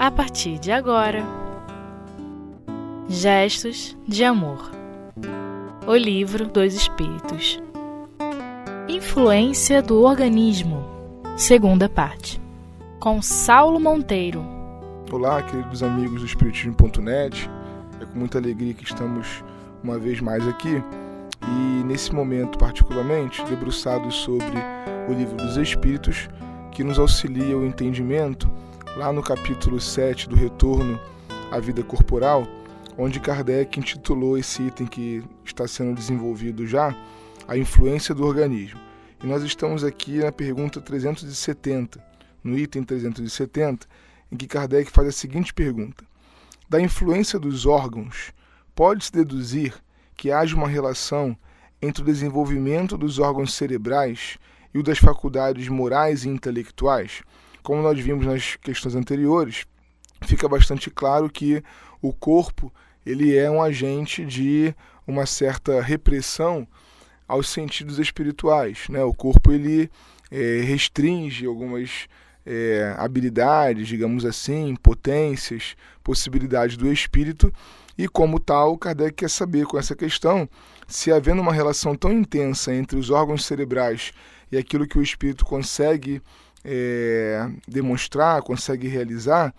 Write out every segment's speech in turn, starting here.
a partir de agora. Gestos de Amor. O Livro dos Espíritos. Influência do Organismo. Segunda parte. Com Saulo Monteiro. Olá, queridos amigos do Espiritismo.net É com muita alegria que estamos uma vez mais aqui. E nesse momento particularmente debruçados sobre o Livro dos Espíritos que nos auxilia o entendimento lá no capítulo 7 do Retorno à Vida Corporal, onde Kardec intitulou esse item que está sendo desenvolvido já, a influência do organismo. E nós estamos aqui na pergunta 370, no item 370, em que Kardec faz a seguinte pergunta: Da influência dos órgãos, pode-se deduzir que haja uma relação entre o desenvolvimento dos órgãos cerebrais e o das faculdades morais e intelectuais? Como nós vimos nas questões anteriores, fica bastante claro que o corpo ele é um agente de uma certa repressão aos sentidos espirituais. Né? O corpo ele é, restringe algumas é, habilidades, digamos assim, potências, possibilidades do espírito, e como tal, Kardec quer saber com essa questão se havendo uma relação tão intensa entre os órgãos cerebrais e aquilo que o espírito consegue é, demonstrar, consegue realizar,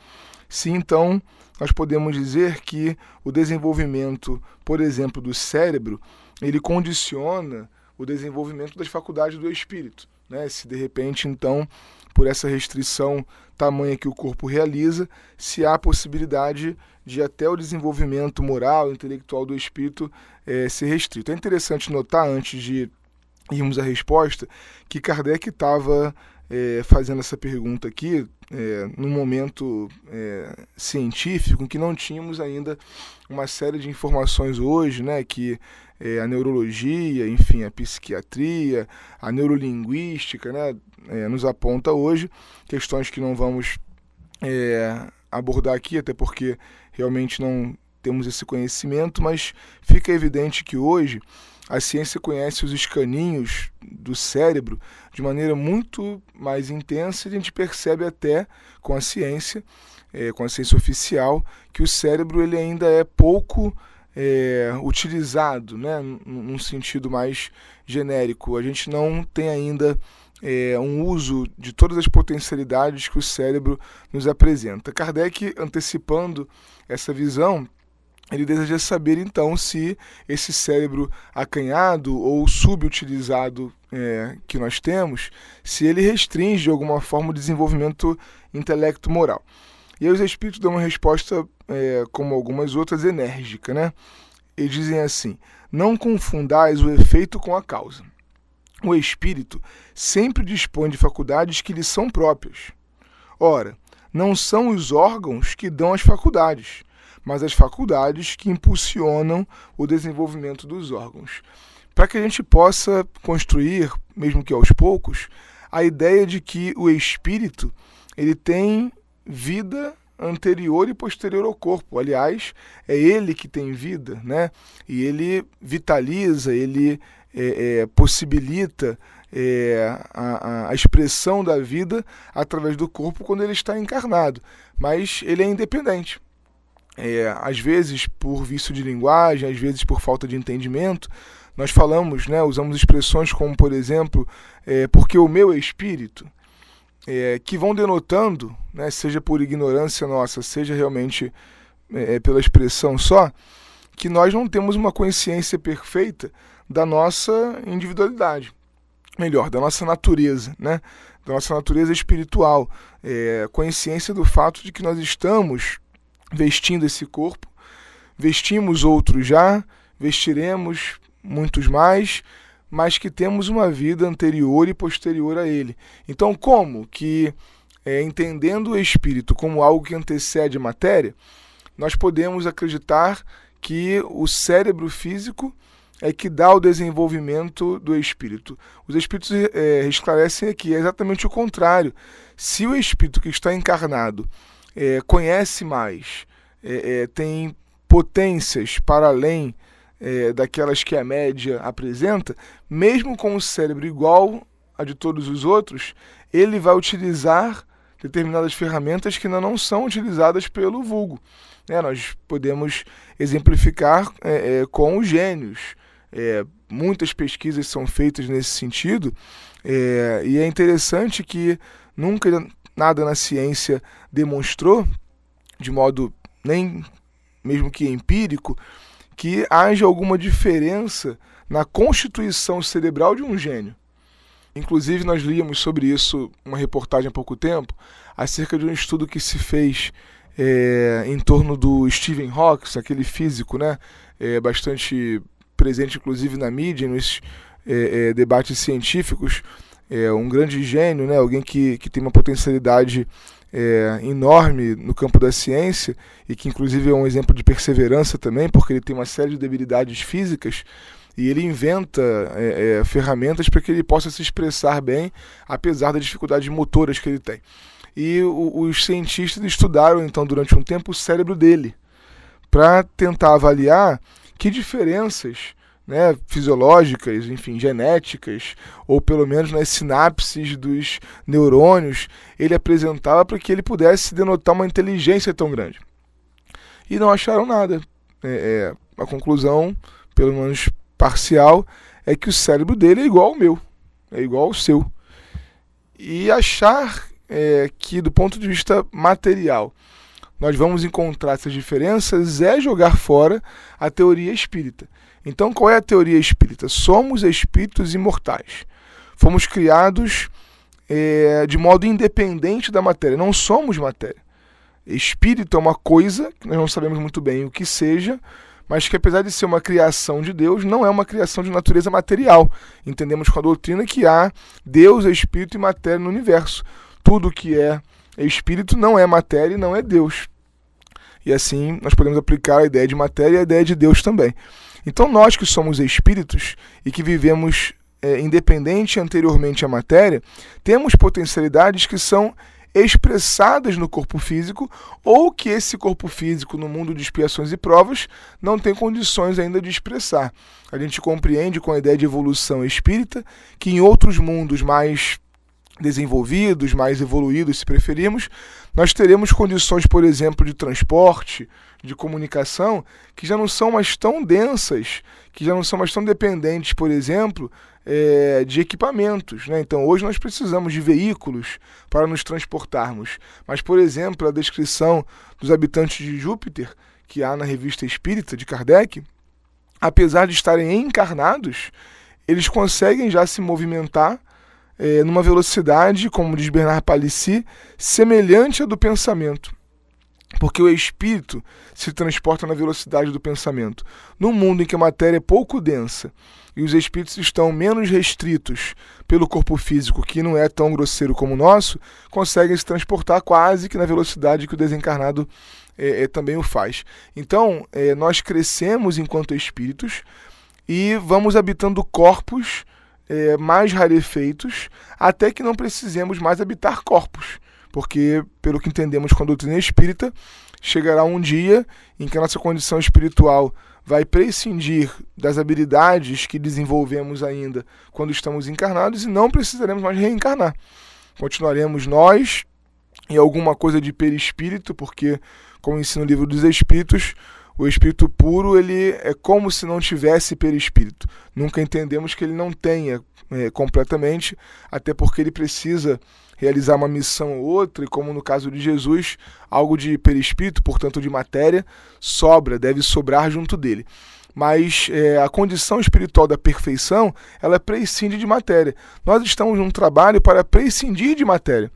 se então nós podemos dizer que o desenvolvimento, por exemplo, do cérebro, ele condiciona o desenvolvimento das faculdades do espírito. Né? Se de repente, então, por essa restrição tamanha que o corpo realiza, se há possibilidade de até o desenvolvimento moral, intelectual do espírito é, ser restrito. É interessante notar, antes de irmos à resposta, que Kardec estava é, fazendo essa pergunta aqui é, num momento é, científico que não tínhamos ainda uma série de informações hoje, né, que é, a neurologia, enfim, a psiquiatria, a neurolinguística, né, é, nos aponta hoje questões que não vamos é, abordar aqui, até porque realmente não temos esse conhecimento, mas fica evidente que hoje a ciência conhece os escaninhos do cérebro de maneira muito mais intensa e a gente percebe até com a ciência, é, com a ciência oficial, que o cérebro ele ainda é pouco é, utilizado, né, num sentido mais genérico. A gente não tem ainda é, um uso de todas as potencialidades que o cérebro nos apresenta. Kardec, antecipando essa visão, ele deseja saber então se esse cérebro acanhado ou subutilizado é, que nós temos, se ele restringe de alguma forma o desenvolvimento intelecto-moral. E aí os espíritos dão uma resposta, é, como algumas outras, enérgica. Né? Eles dizem assim: não confundais o efeito com a causa. O espírito sempre dispõe de faculdades que lhe são próprias. Ora, não são os órgãos que dão as faculdades mas as faculdades que impulsionam o desenvolvimento dos órgãos. Para que a gente possa construir, mesmo que aos poucos, a ideia de que o espírito ele tem vida anterior e posterior ao corpo. Aliás, é ele que tem vida, né? E ele vitaliza, ele é, é, possibilita é, a, a, expressão da vida através do corpo quando ele está encarnado. Mas ele é independente é, às vezes por vício de linguagem, às vezes por falta de entendimento, nós falamos, né, usamos expressões como, por exemplo, é, porque o meu é espírito, é, que vão denotando, né, seja por ignorância nossa, seja realmente é, pela expressão só, que nós não temos uma consciência perfeita da nossa individualidade, melhor, da nossa natureza, né, da nossa natureza espiritual, é, consciência do fato de que nós estamos vestindo esse corpo. Vestimos outros já, vestiremos muitos mais, mas que temos uma vida anterior e posterior a ele. Então, como que, é, entendendo o espírito como algo que antecede a matéria, nós podemos acreditar que o cérebro físico é que dá o desenvolvimento do espírito. Os espíritos é, esclarecem aqui, é exatamente o contrário. Se o espírito que está encarnado é, conhece mais, é, é, tem potências para além é, daquelas que a média apresenta, mesmo com o cérebro igual a de todos os outros, ele vai utilizar determinadas ferramentas que ainda não são utilizadas pelo vulgo. É, nós podemos exemplificar é, é, com os gênios. É, muitas pesquisas são feitas nesse sentido, e é interessante que nunca nada na ciência demonstrou, de modo nem mesmo que empírico, que haja alguma diferença na constituição cerebral de um gênio. Inclusive, nós líamos sobre isso uma reportagem há pouco tempo, acerca de um estudo que se fez é, em torno do Stephen Hawking, aquele físico, né, é, bastante presente inclusive na mídia, nos é, é, debates científicos, é um grande gênio, né, alguém que, que tem uma potencialidade é, enorme no campo da ciência e que inclusive é um exemplo de perseverança também, porque ele tem uma série de debilidades físicas e ele inventa é, é, ferramentas para que ele possa se expressar bem, apesar das dificuldades motoras que ele tem. E o, os cientistas estudaram então durante um tempo o cérebro dele para tentar avaliar que diferenças né, fisiológicas, enfim, genéticas, ou pelo menos nas sinapses dos neurônios, ele apresentava para que ele pudesse denotar uma inteligência tão grande. E não acharam nada. É, é, a conclusão, pelo menos parcial, é que o cérebro dele é igual ao meu, é igual ao seu. E achar é, que, do ponto de vista material, nós vamos encontrar essas diferenças é jogar fora a teoria espírita. Então, qual é a teoria espírita? Somos espíritos imortais. Fomos criados é, de modo independente da matéria. Não somos matéria. Espírito é uma coisa que nós não sabemos muito bem o que seja, mas que apesar de ser uma criação de Deus, não é uma criação de natureza material. Entendemos com a doutrina que há Deus, espírito e matéria no universo. Tudo que é espírito não é matéria e não é Deus. E assim nós podemos aplicar a ideia de matéria e a ideia de Deus também. Então, nós que somos espíritos e que vivemos é, independente anteriormente à matéria, temos potencialidades que são expressadas no corpo físico ou que esse corpo físico, no mundo de expiações e provas, não tem condições ainda de expressar. A gente compreende com a ideia de evolução espírita que em outros mundos mais desenvolvidos, mais evoluídos, se preferirmos, nós teremos condições, por exemplo, de transporte, de comunicação, que já não são mais tão densas, que já não são mais tão dependentes, por exemplo, é, de equipamentos. Né? Então, hoje nós precisamos de veículos para nos transportarmos. Mas, por exemplo, a descrição dos habitantes de Júpiter, que há na revista Espírita de Kardec, apesar de estarem encarnados, eles conseguem já se movimentar é, numa velocidade, como diz Bernard Palissy, semelhante à do pensamento. Porque o espírito se transporta na velocidade do pensamento. Num mundo em que a matéria é pouco densa e os espíritos estão menos restritos pelo corpo físico, que não é tão grosseiro como o nosso, conseguem se transportar quase que na velocidade que o desencarnado é, é, também o faz. Então, é, nós crescemos enquanto espíritos e vamos habitando corpos é, mais rarefeitos, até que não precisemos mais habitar corpos. Porque, pelo que entendemos com a doutrina espírita, chegará um dia em que a nossa condição espiritual vai prescindir das habilidades que desenvolvemos ainda quando estamos encarnados e não precisaremos mais reencarnar. Continuaremos nós em alguma coisa de perispírito, porque, como ensina o livro dos Espíritos, o espírito puro ele é como se não tivesse perispírito. Nunca entendemos que ele não tenha é, completamente, até porque ele precisa realizar uma missão ou outra, e como no caso de Jesus, algo de perispírito, portanto de matéria, sobra, deve sobrar junto dele. Mas é, a condição espiritual da perfeição, ela prescinde de matéria. Nós estamos num trabalho para prescindir de matéria.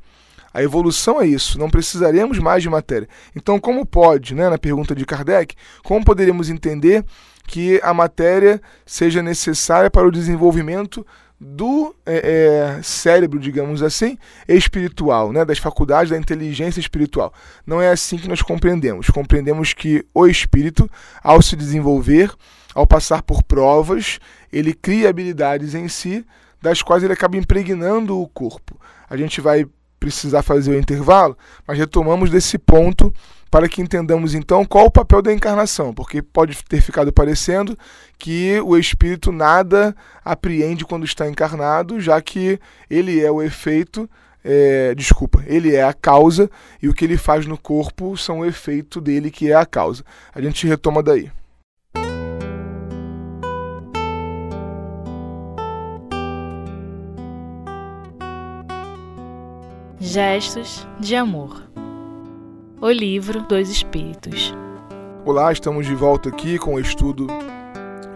A evolução é isso, não precisaremos mais de matéria. Então, como pode, né, na pergunta de Kardec, como poderíamos entender que a matéria seja necessária para o desenvolvimento do é, é, cérebro, digamos assim, espiritual, né, das faculdades da inteligência espiritual. Não é assim que nós compreendemos. Compreendemos que o espírito, ao se desenvolver, ao passar por provas, ele cria habilidades em si, das quais ele acaba impregnando o corpo. A gente vai precisar fazer o intervalo, mas retomamos desse ponto para que entendamos então qual o papel da encarnação, porque pode ter ficado parecendo que o espírito nada apreende quando está encarnado, já que ele é o efeito é, desculpa, ele é a causa e o que ele faz no corpo são o efeito dele que é a causa. A gente retoma daí. Gestos de amor. O livro dos Espíritos. Olá, estamos de volta aqui com o estudo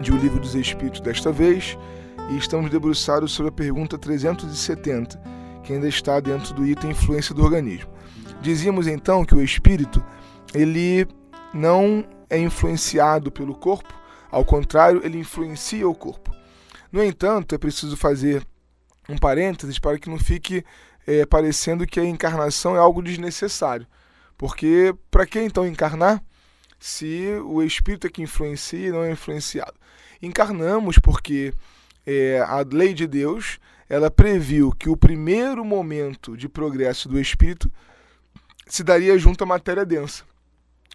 de O Livro dos Espíritos desta vez e estamos debruçados sobre a pergunta 370, que ainda está dentro do item influência do organismo. Dizíamos então que o espírito ele não é influenciado pelo corpo, ao contrário, ele influencia o corpo. No entanto, é preciso fazer um parênteses para que não fique é, parecendo que a encarnação é algo desnecessário. Porque para que então encarnar se o espírito é que influencia e não é influenciado? Encarnamos porque é, a lei de Deus ela previu que o primeiro momento de progresso do espírito se daria junto à matéria densa.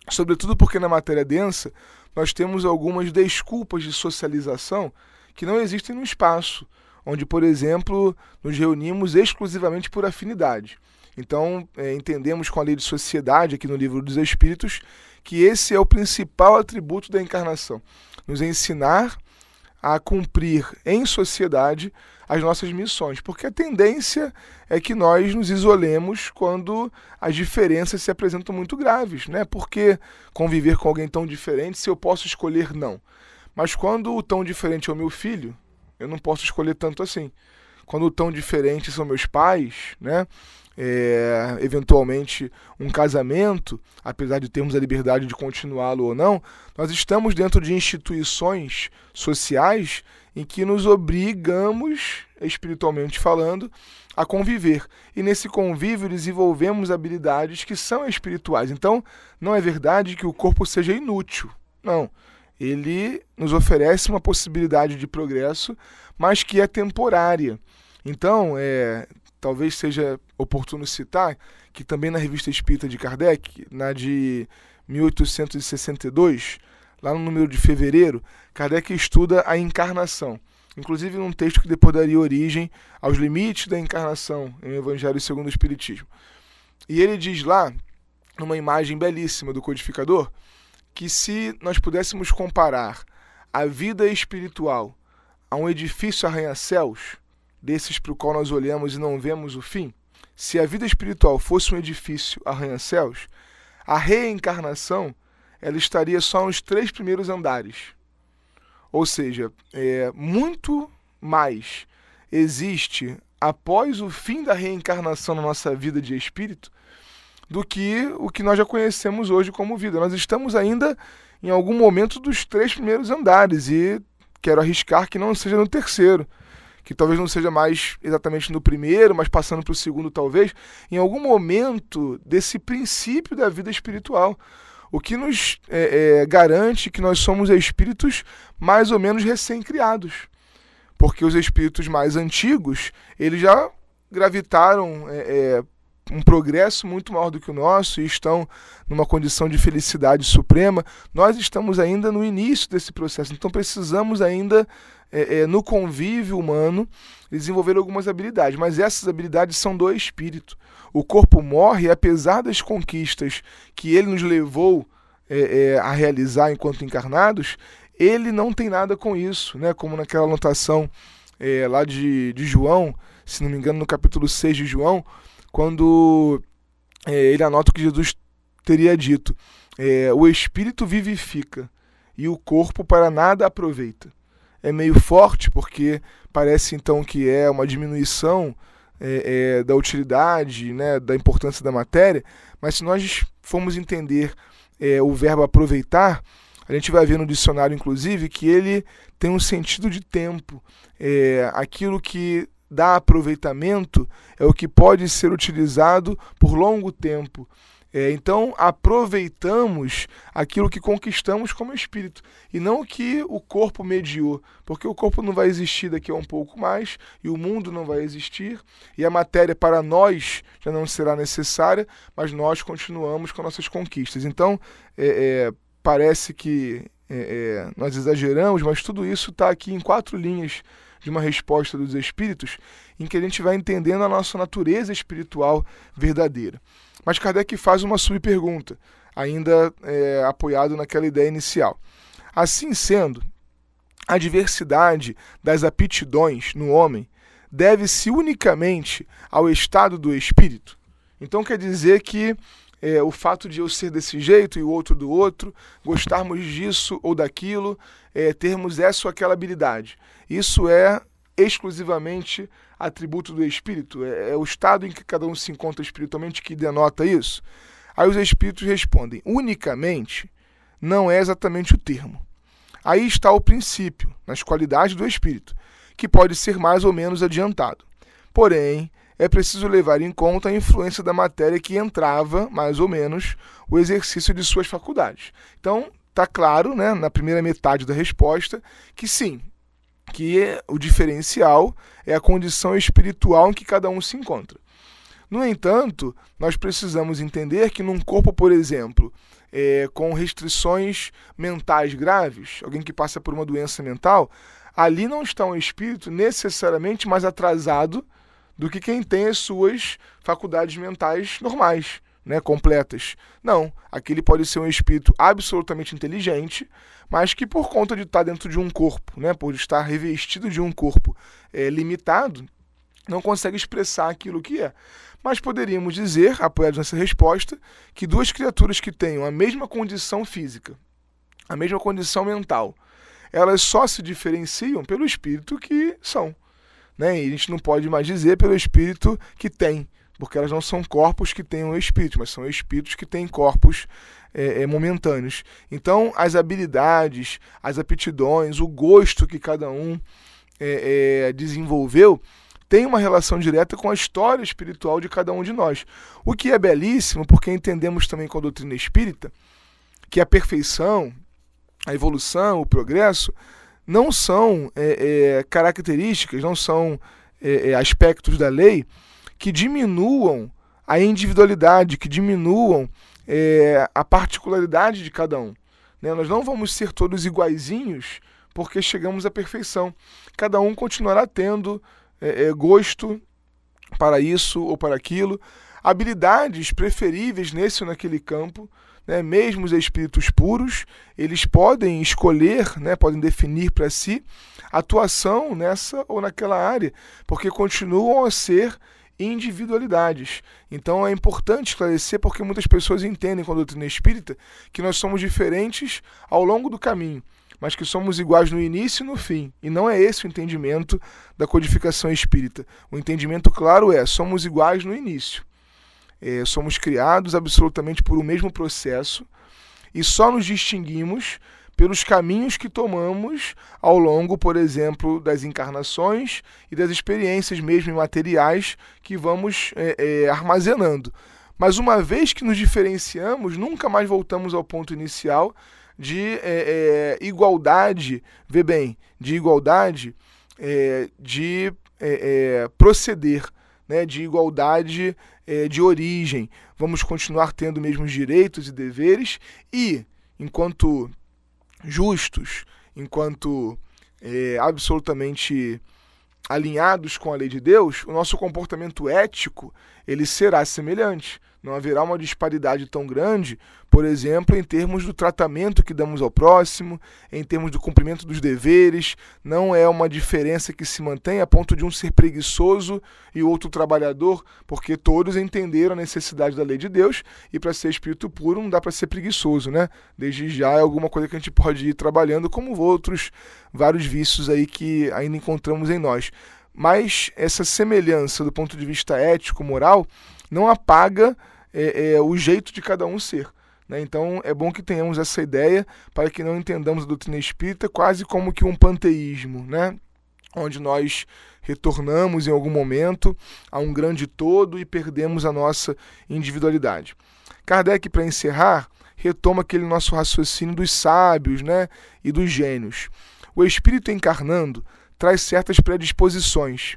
Sobretudo porque na matéria densa nós temos algumas desculpas de socialização que não existem no espaço onde, por exemplo, nos reunimos exclusivamente por afinidade. Então, é, entendemos com a lei de sociedade, aqui no Livro dos Espíritos, que esse é o principal atributo da encarnação: nos ensinar a cumprir em sociedade as nossas missões, porque a tendência é que nós nos isolemos quando as diferenças se apresentam muito graves, né? Porque conviver com alguém tão diferente se eu posso escolher não? Mas quando o tão diferente é o meu filho, eu não posso escolher tanto assim. Quando tão diferentes são meus pais, né? É, eventualmente um casamento, apesar de termos a liberdade de continuá-lo ou não, nós estamos dentro de instituições sociais em que nos obrigamos, espiritualmente falando, a conviver. E nesse convívio desenvolvemos habilidades que são espirituais. Então, não é verdade que o corpo seja inútil. Não ele nos oferece uma possibilidade de progresso, mas que é temporária. Então, é, talvez seja oportuno citar que também na revista Espírita de Kardec, na de 1862, lá no número de fevereiro, Kardec estuda a encarnação. Inclusive num texto que depois daria origem aos limites da encarnação em Evangelho segundo o Espiritismo. E ele diz lá, numa imagem belíssima do codificador, que se nós pudéssemos comparar a vida espiritual a um edifício arranha-céus, desses para o qual nós olhamos e não vemos o fim, se a vida espiritual fosse um edifício arranha-céus, a reencarnação ela estaria só nos três primeiros andares. Ou seja, é, muito mais existe após o fim da reencarnação na nossa vida de espírito do que o que nós já conhecemos hoje como vida. Nós estamos ainda em algum momento dos três primeiros andares e quero arriscar que não seja no terceiro, que talvez não seja mais exatamente no primeiro, mas passando para o segundo talvez, em algum momento desse princípio da vida espiritual. O que nos é, é, garante que nós somos espíritos mais ou menos recém-criados. Porque os espíritos mais antigos, eles já gravitaram é, é um progresso muito maior do que o nosso e estão numa condição de felicidade suprema, nós estamos ainda no início desse processo. Então precisamos ainda, é, é, no convívio humano, desenvolver algumas habilidades. Mas essas habilidades são do espírito. O corpo morre, apesar das conquistas que ele nos levou é, é a realizar enquanto encarnados, ele não tem nada com isso, né? Como naquela anotação é, lá de, de João, se não me engano, no capítulo 6 de João quando é, ele anota o que Jesus teria dito: é, o espírito vivifica e o corpo para nada aproveita. É meio forte porque parece então que é uma diminuição é, é, da utilidade, né, da importância da matéria, mas se nós formos entender é, o verbo aproveitar, a gente vai ver no dicionário, inclusive, que ele tem um sentido de tempo. É, aquilo que dá aproveitamento é o que pode ser utilizado por longo tempo. É, então, aproveitamos aquilo que conquistamos como espírito e não o que o corpo mediou, porque o corpo não vai existir daqui a um pouco mais e o mundo não vai existir e a matéria para nós já não será necessária, mas nós continuamos com nossas conquistas. Então, é, é, parece que é, é, nós exageramos, mas tudo isso está aqui em quatro linhas de uma resposta dos espíritos em que a gente vai entendendo a nossa natureza espiritual verdadeira. Mas Kardec faz uma subpergunta, ainda é, apoiado naquela ideia inicial. Assim sendo, a diversidade das aptidões no homem deve-se unicamente ao estado do espírito? Então quer dizer que é, o fato de eu ser desse jeito e o outro do outro, gostarmos disso ou daquilo, é, termos essa ou aquela habilidade. Isso é exclusivamente atributo do espírito? É, é o estado em que cada um se encontra espiritualmente que denota isso? Aí os espíritos respondem: unicamente não é exatamente o termo. Aí está o princípio, nas qualidades do espírito, que pode ser mais ou menos adiantado. Porém, é preciso levar em conta a influência da matéria que entrava, mais ou menos, o exercício de suas faculdades. Então, está claro, né, na primeira metade da resposta, que sim, que o diferencial é a condição espiritual em que cada um se encontra. No entanto, nós precisamos entender que num corpo, por exemplo, é, com restrições mentais graves, alguém que passa por uma doença mental, ali não está um espírito necessariamente mais atrasado do que quem tem as suas faculdades mentais normais, né, completas. Não, aquele pode ser um espírito absolutamente inteligente, mas que por conta de estar dentro de um corpo, né, por estar revestido de um corpo é, limitado, não consegue expressar aquilo que é. Mas poderíamos dizer, apoiados nessa resposta, que duas criaturas que tenham a mesma condição física, a mesma condição mental, elas só se diferenciam pelo espírito que são né? E a gente não pode mais dizer pelo espírito que tem, porque elas não são corpos que um espírito, mas são espíritos que têm corpos é, é, momentâneos. Então, as habilidades, as aptidões, o gosto que cada um é, é desenvolveu tem uma relação direta com a história espiritual de cada um de nós. O que é belíssimo, porque entendemos também com a doutrina espírita que a perfeição, a evolução, o progresso não são é, é, características, não são aspectos da lei que diminuam a individualidade, que diminuam é, a particularidade de cada um. Né? Nós não vamos ser todos iguaizinhos porque chegamos à perfeição. Cada um continuará tendo é, gosto para isso ou para aquilo, habilidades preferíveis nesse ou naquele campo né, mesmo os espíritos puros, eles podem escolher, né, podem definir para si atuação nessa ou naquela área, porque continuam a ser individualidades. Então é importante esclarecer porque muitas pessoas entendem com a doutrina espírita que nós somos diferentes ao longo do caminho, mas que somos iguais no início e no fim. E não é esse o entendimento da codificação espírita. O entendimento claro é: somos iguais no início é, somos criados absolutamente por o mesmo processo e só nos distinguimos pelos caminhos que tomamos ao longo, por exemplo, das encarnações e das experiências mesmo imateriais que vamos é, é, armazenando. Mas uma vez que nos diferenciamos, nunca mais voltamos ao ponto inicial de é, é igualdade, vê bem, de igualdade é, de é, proceder né, de igualdade de origem. Vamos continuar tendo mesmos direitos e deveres e, enquanto justos, enquanto é, absolutamente alinhados com a lei de Deus, o nosso comportamento ético ele será semelhante. Não haverá uma disparidade tão grande, por exemplo, em termos do tratamento que damos ao próximo, em termos do cumprimento dos deveres. Não é uma diferença que se mantém a ponto de um ser preguiçoso e outro trabalhador, porque todos entenderam a necessidade da lei de Deus e para ser espírito puro não dá para ser preguiçoso, né? Desde já é alguma coisa que a gente pode ir trabalhando, como outros vários vícios aí que ainda encontramos em nós. Mas essa semelhança do ponto de vista ético, moral, não apaga é, é, o jeito de cada um ser. Né? Então é bom que tenhamos essa ideia para que não entendamos a doutrina espírita quase como que um panteísmo, né? onde nós retornamos em algum momento a um grande todo e perdemos a nossa individualidade. Kardec, para encerrar, retoma aquele nosso raciocínio dos sábios né? e dos gênios. O espírito encarnando traz certas predisposições.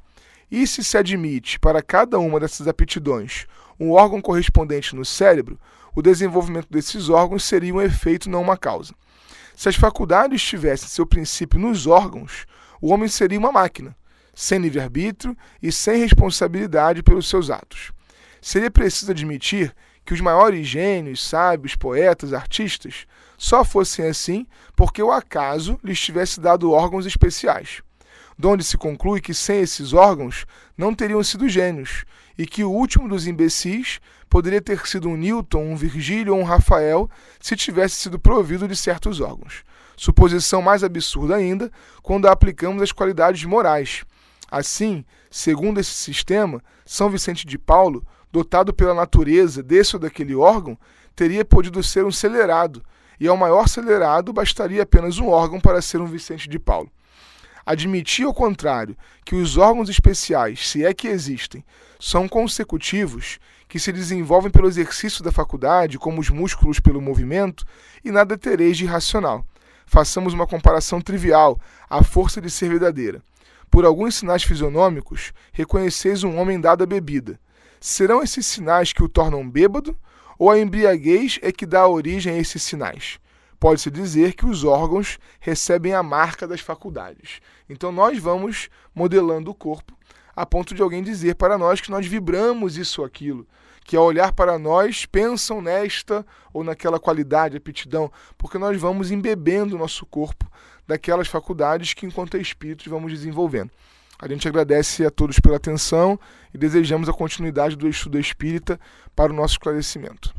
E se se admite para cada uma dessas aptidões um órgão correspondente no cérebro, o desenvolvimento desses órgãos seria um efeito, não uma causa. Se as faculdades tivessem seu princípio nos órgãos, o homem seria uma máquina, sem livre-arbítrio e sem responsabilidade pelos seus atos. Seria preciso admitir que os maiores gênios, sábios, poetas, artistas só fossem assim porque o acaso lhes tivesse dado órgãos especiais, donde se conclui que sem esses órgãos não teriam sido gênios, e que o último dos imbecis poderia ter sido um Newton, um Virgílio ou um Rafael se tivesse sido provido de certos órgãos. Suposição mais absurda ainda quando a aplicamos às qualidades morais. Assim, segundo esse sistema, São Vicente de Paulo, dotado pela natureza desse ou daquele órgão, teria podido ser um celerado, e ao maior celerado bastaria apenas um órgão para ser um Vicente de Paulo. Admitir, ao contrário, que os órgãos especiais, se é que existem, são consecutivos, que se desenvolvem pelo exercício da faculdade, como os músculos pelo movimento, e nada tereis de irracional. Façamos uma comparação trivial, à força de ser verdadeira. Por alguns sinais fisionômicos, reconheceis um homem dado à bebida. Serão esses sinais que o tornam bêbado, ou a embriaguez é que dá origem a esses sinais? Pode-se dizer que os órgãos recebem a marca das faculdades. Então nós vamos modelando o corpo a ponto de alguém dizer para nós que nós vibramos isso ou aquilo, que ao olhar para nós pensam nesta ou naquela qualidade, aptidão, porque nós vamos embebendo o nosso corpo daquelas faculdades que, enquanto espíritos, vamos desenvolvendo. A gente agradece a todos pela atenção e desejamos a continuidade do estudo espírita para o nosso esclarecimento.